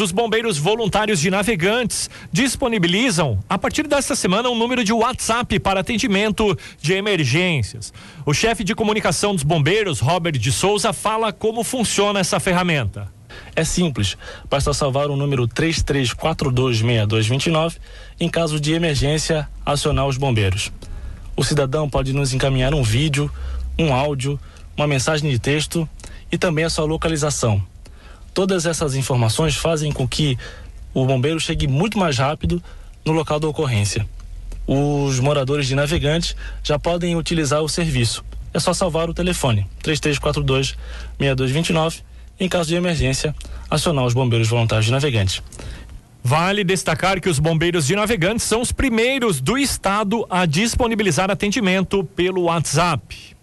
Os bombeiros voluntários de navegantes disponibilizam, a partir desta semana, um número de WhatsApp para atendimento de emergências. O chefe de comunicação dos bombeiros, Robert de Souza, fala como funciona essa ferramenta. É simples, basta salvar o número 33426229 em caso de emergência, acionar os bombeiros. O cidadão pode nos encaminhar um vídeo, um áudio, uma mensagem de texto e também a sua localização. Todas essas informações fazem com que o bombeiro chegue muito mais rápido no local da ocorrência. Os moradores de Navegante já podem utilizar o serviço. É só salvar o telefone 3342 6229 em caso de emergência, acionar os bombeiros voluntários de Navegante. Vale destacar que os bombeiros de navegantes são os primeiros do estado a disponibilizar atendimento pelo WhatsApp.